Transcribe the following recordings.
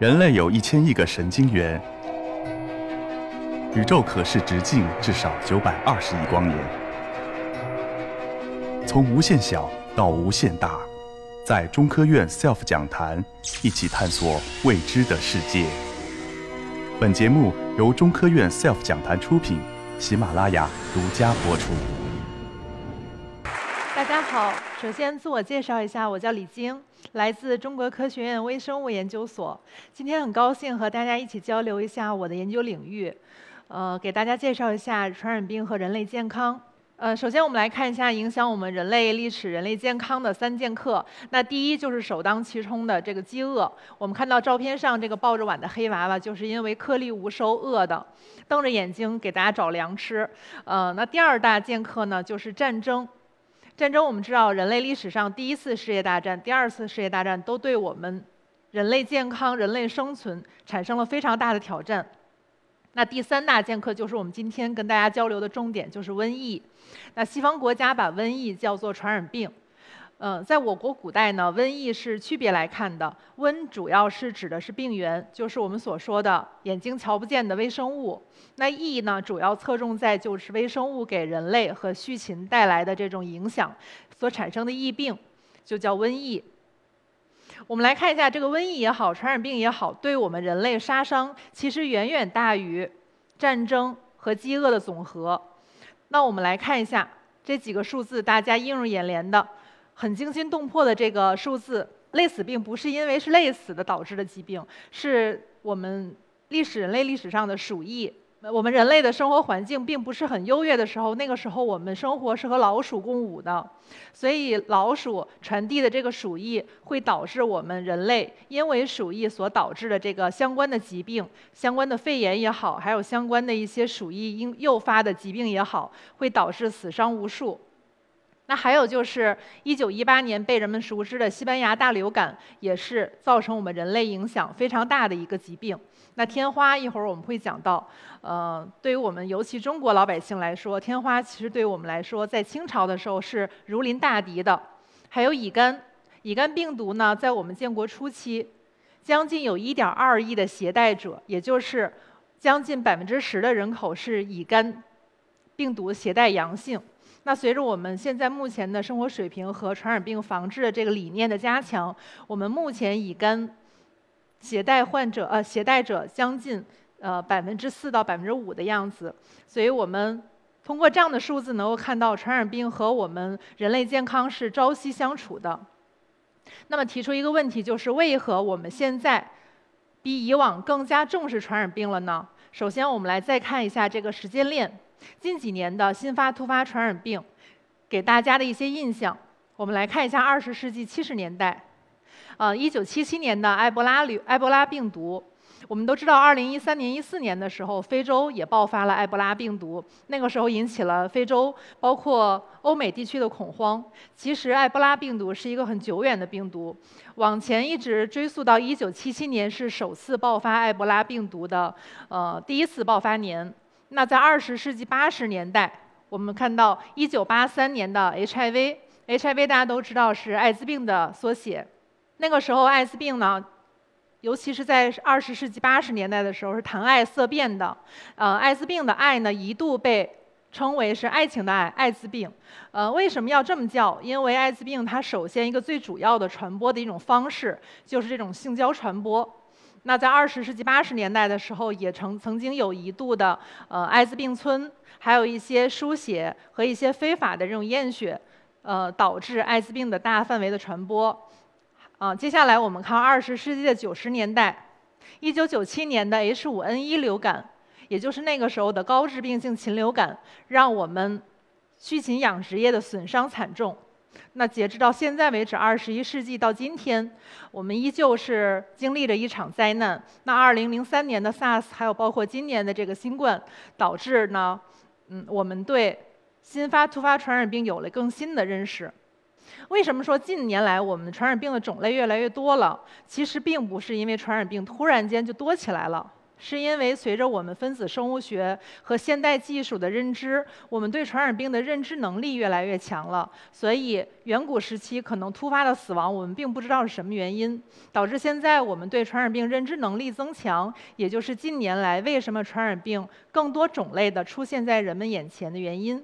人类有一千亿个神经元，宇宙可视直径至少九百二十亿光年。从无限小到无限大，在中科院 SELF 讲坛一起探索未知的世界。本节目由中科院 SELF 讲坛出品，喜马拉雅独家播出。大家好，首先自我介绍一下，我叫李晶。来自中国科学院微生物研究所，今天很高兴和大家一起交流一下我的研究领域，呃，给大家介绍一下传染病和人类健康。呃，首先我们来看一下影响我们人类历史、人类健康的三剑客。那第一就是首当其冲的这个饥饿。我们看到照片上这个抱着碗的黑娃娃，就是因为颗粒无收饿的，瞪着眼睛给大家找粮吃。呃，那第二大剑客呢，就是战争。战争，我们知道，人类历史上第一次世界大战、第二次世界大战都对我们人类健康、人类生存产生了非常大的挑战。那第三大剑客就是我们今天跟大家交流的重点，就是瘟疫。那西方国家把瘟疫叫做传染病。嗯，在我国古代呢，瘟疫是区别来看的。瘟主要是指的是病原，就是我们所说的眼睛瞧不见的微生物。那疫呢，主要侧重在就是微生物给人类和畜禽带来的这种影响所产生的疫病，就叫瘟疫。我们来看一下，这个瘟疫也好，传染病也好，对我们人类杀伤其实远远大于战争和饥饿的总和。那我们来看一下这几个数字，大家映入眼帘的。很惊心动魄的这个数字，累死病不是因为是累死的导致的疾病，是我们历史人类历史上的鼠疫。我们人类的生活环境并不是很优越的时候，那个时候我们生活是和老鼠共舞的，所以老鼠传递的这个鼠疫会导致我们人类因为鼠疫所导致的这个相关的疾病，相关的肺炎也好，还有相关的一些鼠疫应诱发的疾病也好，会导致死伤无数。那还有就是一九一八年被人们熟知的西班牙大流感，也是造成我们人类影响非常大的一个疾病。那天花一会儿我们会讲到，呃，对于我们尤其中国老百姓来说，天花其实对于我们来说，在清朝的时候是如临大敌的。还有乙肝，乙肝病毒呢，在我们建国初期，将近有一点二亿的携带者，也就是将近百分之十的人口是乙肝病毒携带阳性。那随着我们现在目前的生活水平和传染病防治的这个理念的加强，我们目前乙肝携带患者呃携带者将近呃百分之四到百分之五的样子，所以我们通过这样的数字能够看到传染病和我们人类健康是朝夕相处的。那么提出一个问题，就是为何我们现在比以往更加重视传染病了呢？首先，我们来再看一下这个时间链。近几年的新发突发传染病，给大家的一些印象，我们来看一下二十世纪七十年代，呃，一九七七年的埃博拉流埃博拉病毒，我们都知道，二零一三年一四年的时候，非洲也爆发了埃博拉病毒，那个时候引起了非洲包括欧美地区的恐慌。其实埃博拉病毒是一个很久远的病毒，往前一直追溯到一九七七年是首次爆发埃博拉病毒的呃第一次爆发年。那在二十世纪八十年代，我们看到一九八三年的 HIV，HIV 大家都知道是艾滋病的缩写。那个时候艾滋病呢，尤其是在二十世纪八十年代的时候是谈爱色变的。呃，艾滋病的爱呢一度被称为是爱情的爱，艾滋病。呃，为什么要这么叫？因为艾滋病它首先一个最主要的传播的一种方式就是这种性交传播。那在二十世纪八十年代的时候，也曾曾经有一度的呃艾滋病村，还有一些输血和一些非法的这种验血，呃导致艾滋病的大范围的传播。啊，接下来我们看二十世纪的九十年代，一九九七年的 H5N1 流感，也就是那个时候的高致病性禽流感，让我们畜禽养殖业的损伤惨重。那截止到现在为止，二十一世纪到今天，我们依旧是经历着一场灾难。那二零零三年的 SARS，还有包括今年的这个新冠，导致呢，嗯，我们对新发突发传染病有了更新的认识。为什么说近年来我们传染病的种类越来越多了？其实并不是因为传染病突然间就多起来了，是因为随着我们分子生物学和现代技术的认知，我们对传染病的认知能力越来越强了。所以，远古时期可能突发的死亡，我们并不知道是什么原因，导致现在我们对传染病认知能力增强，也就是近年来为什么传染病更多种类的出现在人们眼前的原因。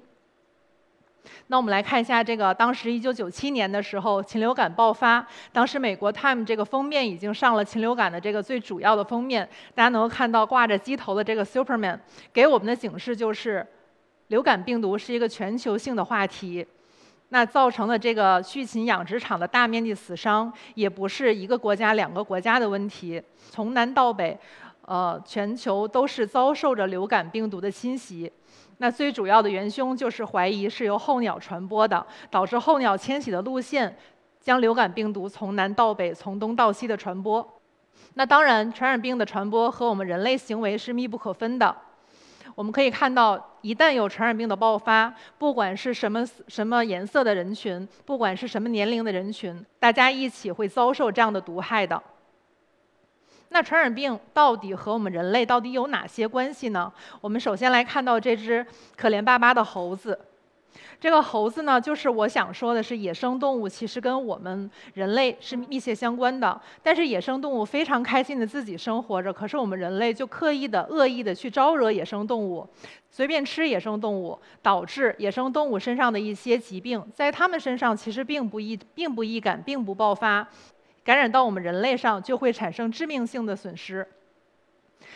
那我们来看一下这个，当时一九九七年的时候，禽流感爆发，当时美国《Time》这个封面已经上了禽流感的这个最主要的封面，大家能够看到挂着鸡头的这个 Superman，给我们的警示就是，流感病毒是一个全球性的话题，那造成的这个畜禽养殖场的大面积死伤，也不是一个国家、两个国家的问题，从南到北，呃，全球都是遭受着流感病毒的侵袭。那最主要的元凶就是怀疑是由候鸟传播的，导致候鸟迁徙的路线将流感病毒从南到北、从东到西的传播。那当然，传染病的传播和我们人类行为是密不可分的。我们可以看到，一旦有传染病的爆发，不管是什么什么颜色的人群，不管是什么年龄的人群，大家一起会遭受这样的毒害的。那传染病到底和我们人类到底有哪些关系呢？我们首先来看到这只可怜巴巴的猴子。这个猴子呢，就是我想说的是，野生动物其实跟我们人类是密切相关的。但是野生动物非常开心的自己生活着，可是我们人类就刻意的、恶意的去招惹野生动物，随便吃野生动物，导致野生动物身上的一些疾病，在它们身上其实并不易、并不易感、并不爆发。感染到我们人类上，就会产生致命性的损失。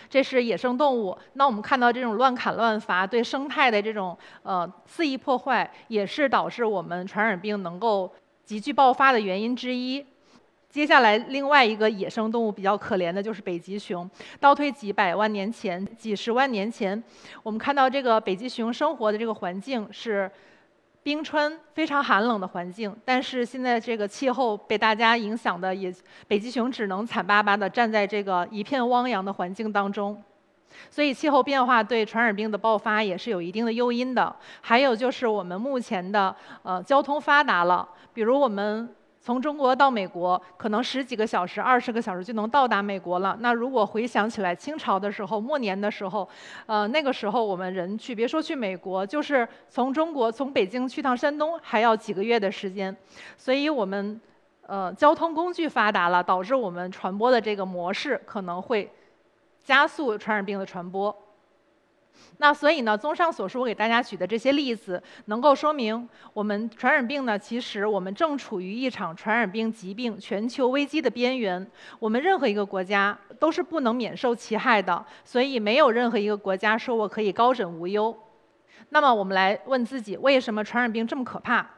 这是野生动物。那我们看到这种乱砍乱伐，对生态的这种呃肆意破坏，也是导致我们传染病能够急剧爆发的原因之一。接下来，另外一个野生动物比较可怜的就是北极熊。倒退几百万年前、几十万年前，我们看到这个北极熊生活的这个环境是。冰川非常寒冷的环境，但是现在这个气候被大家影响的，也北极熊只能惨巴巴的站在这个一片汪洋的环境当中，所以气候变化对传染病的爆发也是有一定的诱因的。还有就是我们目前的呃交通发达了，比如我们。从中国到美国，可能十几个小时、二十个小时就能到达美国了。那如果回想起来，清朝的时候、末年的时候，呃，那个时候我们人去，别说去美国，就是从中国从北京去趟山东，还要几个月的时间。所以，我们呃交通工具发达了，导致我们传播的这个模式可能会加速传染病的传播。那所以呢，综上所述，我给大家举的这些例子，能够说明我们传染病呢，其实我们正处于一场传染病疾病全球危机的边缘。我们任何一个国家都是不能免受其害的，所以没有任何一个国家说我可以高枕无忧。那么我们来问自己，为什么传染病这么可怕？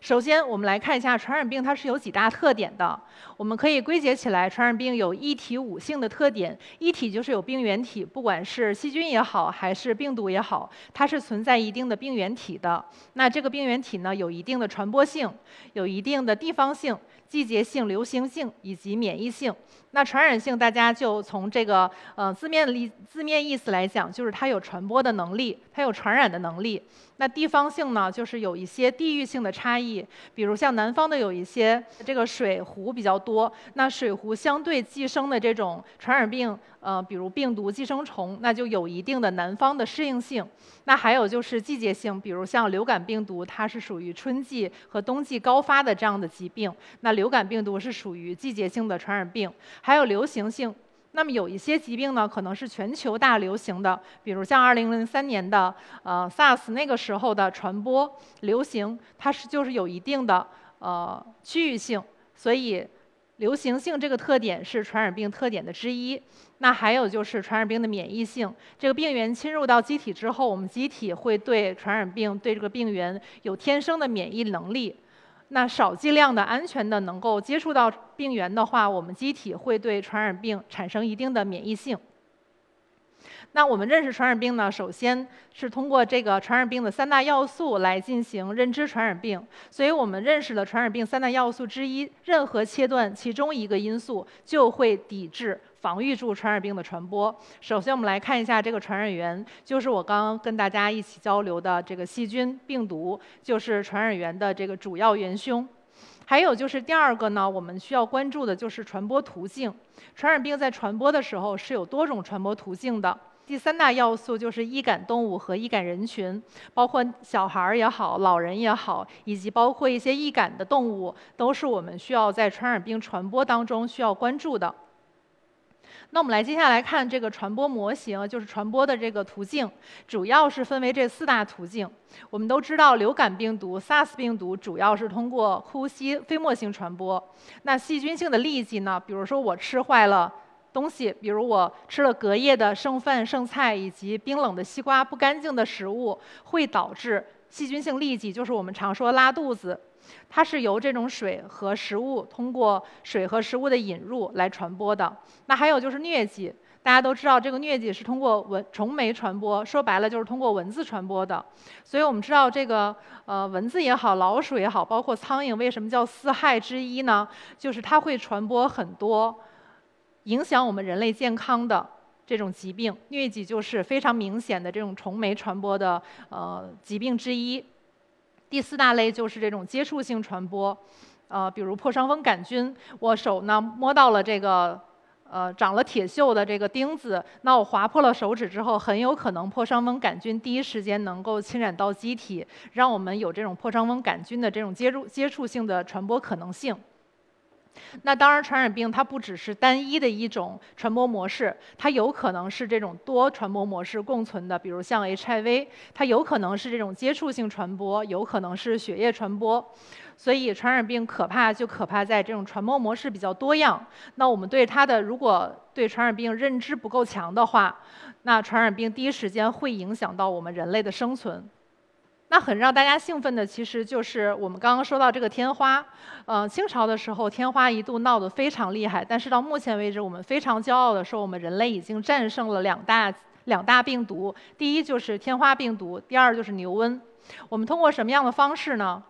首先，我们来看一下传染病，它是有几大特点的。我们可以归结起来，传染病有一体五性的特点。一体就是有病原体，不管是细菌也好，还是病毒也好，它是存在一定的病原体的。那这个病原体呢，有一定的传播性，有一定的地方性。季节性、流行性以及免疫性。那传染性，大家就从这个呃字面意字面意思来讲，就是它有传播的能力，它有传染的能力。那地方性呢，就是有一些地域性的差异，比如像南方的有一些这个水湖比较多，那水湖相对寄生的这种传染病。呃，比如病毒、寄生虫，那就有一定的南方的适应性。那还有就是季节性，比如像流感病毒，它是属于春季和冬季高发的这样的疾病。那流感病毒是属于季节性的传染病。还有流行性，那么有一些疾病呢，可能是全球大流行的，比如像2003年的呃 SARS 那个时候的传播流行，它是就是有一定的呃区域性，所以。流行性这个特点是传染病特点的之一。那还有就是传染病的免疫性，这个病原侵入到机体之后，我们机体会对传染病对这个病原有天生的免疫能力。那少剂量的安全的能够接触到病原的话，我们机体会对传染病产生一定的免疫性。那我们认识传染病呢，首先是通过这个传染病的三大要素来进行认知传染病。所以我们认识了传染病三大要素之一，任何切断其中一个因素，就会抵制、防御住传染病的传播。首先，我们来看一下这个传染源，就是我刚刚跟大家一起交流的这个细菌、病毒，就是传染源的这个主要元凶。还有就是第二个呢，我们需要关注的就是传播途径。传染病在传播的时候是有多种传播途径的。第三大要素就是易感动物和易感人群，包括小孩儿也好，老人也好，以及包括一些易感的动物，都是我们需要在传染病传播当中需要关注的。那我们来接下来看这个传播模型，就是传播的这个途径，主要是分为这四大途径。我们都知道，流感病毒 SARS 病毒主要是通过呼吸飞沫性传播。那细菌性的痢疾呢？比如说我吃坏了东西，比如我吃了隔夜的剩饭剩菜以及冰冷的西瓜，不干净的食物，会导致细菌性痢疾，就是我们常说拉肚子。它是由这种水和食物通过水和食物的引入来传播的。那还有就是疟疾，大家都知道这个疟疾是通过蚊虫媒传播，说白了就是通过蚊子传播的。所以我们知道这个呃蚊子也好，老鼠也好，包括苍蝇，为什么叫四害之一呢？就是它会传播很多影响我们人类健康的这种疾病。疟疾就是非常明显的这种虫媒传播的呃疾病之一。第四大类就是这种接触性传播，呃，比如破伤风杆菌，我手呢摸到了这个，呃，长了铁锈的这个钉子，那我划破了手指之后，很有可能破伤风杆菌第一时间能够侵染到机体，让我们有这种破伤风杆菌的这种接触接触性的传播可能性。那当然，传染病它不只是单一的一种传播模式，它有可能是这种多传播模式共存的。比如像 HIV，它有可能是这种接触性传播，有可能是血液传播。所以传染病可怕就可怕在这种传播模式比较多样。那我们对它的如果对传染病认知不够强的话，那传染病第一时间会影响到我们人类的生存。那很让大家兴奋的，其实就是我们刚刚说到这个天花。嗯，清朝的时候，天花一度闹得非常厉害。但是到目前为止，我们非常骄傲的说，我们人类已经战胜了两大两大病毒。第一就是天花病毒，第二就是牛瘟。我们通过什么样的方式呢？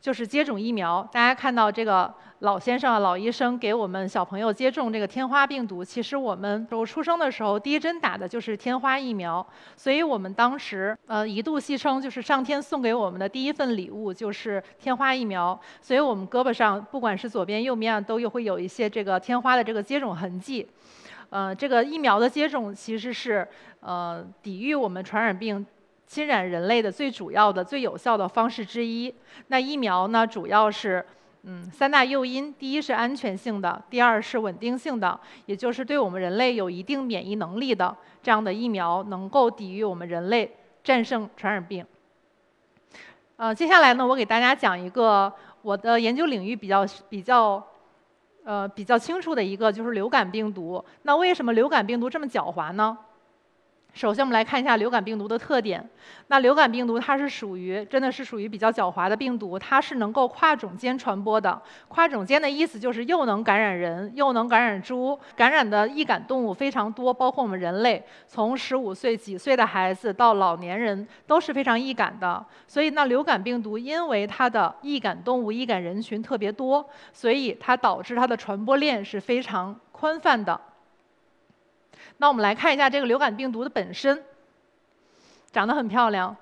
就是接种疫苗。大家看到这个。老先生、老医生给我们小朋友接种这个天花病毒。其实我们我出生的时候，第一针打的就是天花疫苗，所以我们当时呃一度戏称，就是上天送给我们的第一份礼物就是天花疫苗。所以我们胳膊上不管是左边、右边都又会有一些这个天花的这个接种痕迹。呃，这个疫苗的接种其实是呃抵御我们传染病侵染人类的最主要的、最有效的方式之一。那疫苗呢，主要是。嗯，三大诱因，第一是安全性的，第二是稳定性的，也就是对我们人类有一定免疫能力的这样的疫苗，能够抵御我们人类战胜传染病。呃，接下来呢，我给大家讲一个我的研究领域比较比较呃比较清楚的一个，就是流感病毒。那为什么流感病毒这么狡猾呢？首先，我们来看一下流感病毒的特点。那流感病毒它是属于，真的是属于比较狡猾的病毒，它是能够跨种间传播的。跨种间的意思就是又能感染人，又能感染猪，感染的易感动物非常多，包括我们人类，从十五岁几岁的孩子到老年人都是非常易感的。所以，那流感病毒因为它的易感动物、易感人群特别多，所以它导致它的传播链是非常宽泛的。那我们来看一下这个流感病毒的本身，长得很漂亮。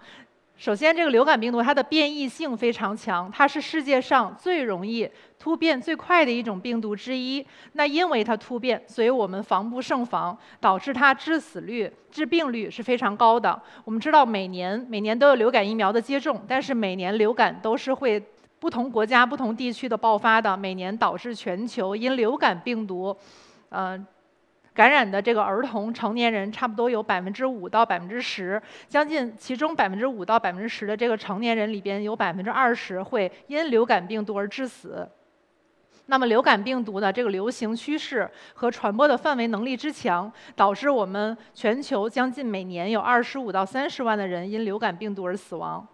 首先，这个流感病毒它的变异性非常强，它是世界上最容易突变最快的一种病毒之一。那因为它突变，所以我们防不胜防，导致它致死率、致病率是非常高的。我们知道每年每年都有流感疫苗的接种，但是每年流感都是会不同国家、不同地区的爆发的，每年导致全球因流感病毒，呃。感染的这个儿童、成年人差不多有百分之五到百分之十，将近其中百分之五到百分之十的这个成年人里边，有百分之二十会因流感病毒而致死。那么，流感病毒的这个流行趋势和传播的范围能力之强，导致我们全球将近每年有二十五到三十万的人因流感病毒而死亡。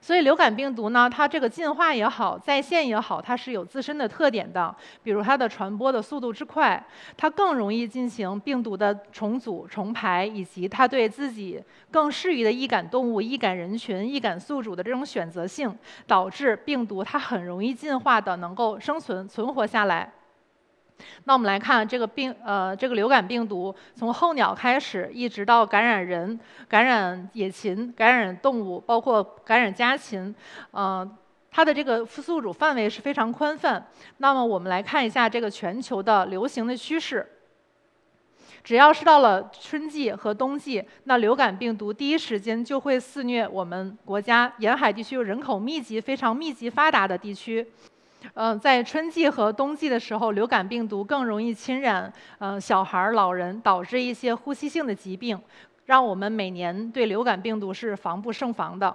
所以流感病毒呢，它这个进化也好，在线也好，它是有自身的特点的。比如它的传播的速度之快，它更容易进行病毒的重组、重排，以及它对自己更适宜的易感动物、易感人群、易感宿主的这种选择性，导致病毒它很容易进化的能够生存、存活下来。那我们来看这个病，呃，这个流感病毒从候鸟开始，一直到感染人、感染野禽、感染动物，包括感染家禽，呃，它的这个宿主范围是非常宽泛。那么我们来看一下这个全球的流行的趋势。只要是到了春季和冬季，那流感病毒第一时间就会肆虐我们国家沿海地区人口密集、非常密集发达的地区。嗯，在春季和冬季的时候，流感病毒更容易侵染嗯小孩儿、老人，导致一些呼吸性的疾病，让我们每年对流感病毒是防不胜防的。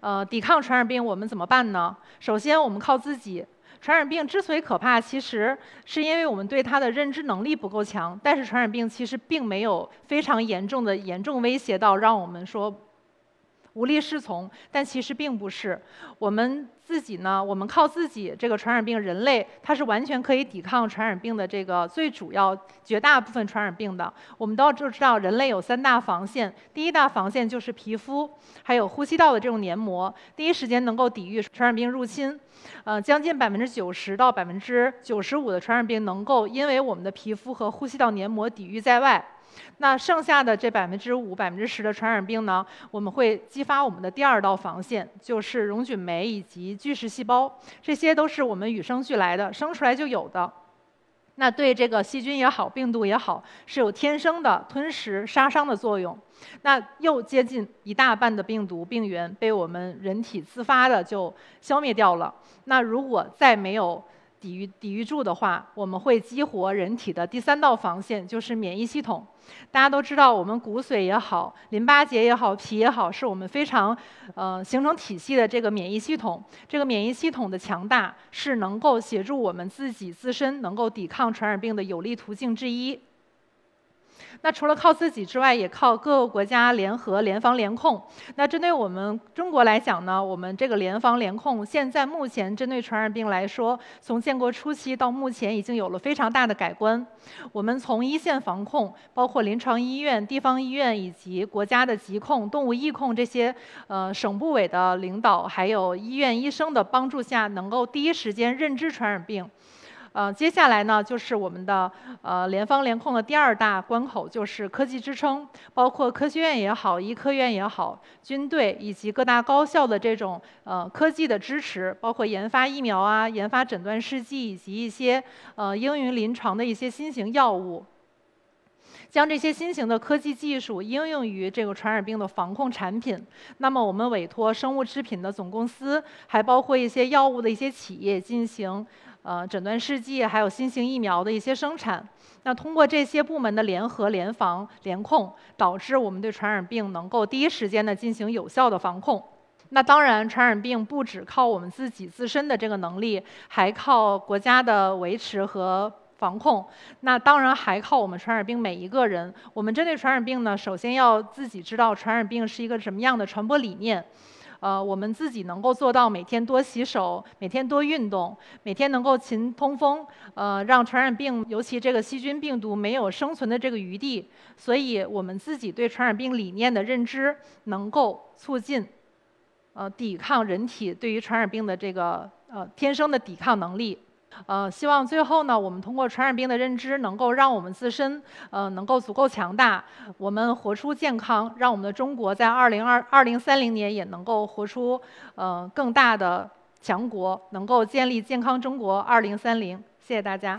呃，抵抗传染病我们怎么办呢？首先，我们靠自己。传染病之所以可怕，其实是因为我们对它的认知能力不够强。但是，传染病其实并没有非常严重的严重威胁到让我们说无力适从。但其实并不是，我们。自己呢？我们靠自己。这个传染病，人类它是完全可以抵抗传染病的。这个最主要、绝大部分传染病的，我们都就知道，人类有三大防线。第一大防线就是皮肤，还有呼吸道的这种黏膜，第一时间能够抵御传染病入侵。呃，将近百分之九十到百分之九十五的传染病能够因为我们的皮肤和呼吸道黏膜抵御在外。那剩下的这百分之五、百分之十的传染病呢？我们会激发我们的第二道防线，就是溶菌酶以及巨噬细胞，这些都是我们与生俱来的，生出来就有的。那对这个细菌也好，病毒也好，是有天生的吞食、杀伤的作用。那又接近一大半的病毒病原被我们人体自发的就消灭掉了。那如果再没有，抵御抵御住的话，我们会激活人体的第三道防线，就是免疫系统。大家都知道，我们骨髓也好，淋巴结也好，脾也好，是我们非常呃形成体系的这个免疫系统。这个免疫系统的强大，是能够协助我们自己自身能够抵抗传染病的有力途径之一。那除了靠自己之外，也靠各个国家联合联防联控。那针对我们中国来讲呢，我们这个联防联控，现在目前针对传染病来说，从建国初期到目前已经有了非常大的改观。我们从一线防控，包括临床医院、地方医院以及国家的疾控、动物疫控这些，呃，省部委的领导还有医院医生的帮助下，能够第一时间认知传染病。呃，接下来呢，就是我们的呃联防联控的第二大关口，就是科技支撑，包括科学院也好，医科院也好，军队以及各大高校的这种呃科技的支持，包括研发疫苗啊，研发诊断试剂以及一些呃应用临床的一些新型药物，将这些新型的科技技术应用于这个传染病的防控产品。那么，我们委托生物制品的总公司，还包括一些药物的一些企业进行。呃，诊断试剂还有新型疫苗的一些生产，那通过这些部门的联合联防联控，导致我们对传染病能够第一时间的进行有效的防控。那当然，传染病不只靠我们自己自身的这个能力，还靠国家的维持和防控。那当然还靠我们传染病每一个人。我们针对传染病呢，首先要自己知道传染病是一个什么样的传播理念。呃，我们自己能够做到每天多洗手，每天多运动，每天能够勤通风，呃，让传染病，尤其这个细菌病毒没有生存的这个余地。所以，我们自己对传染病理念的认知，能够促进，呃，抵抗人体对于传染病的这个呃天生的抵抗能力。呃，希望最后呢，我们通过传染病的认知，能够让我们自身，呃，能够足够强大，我们活出健康，让我们的中国在二零二二零三零年也能够活出，呃，更大的强国，能够建立健康中国二零三零。谢谢大家。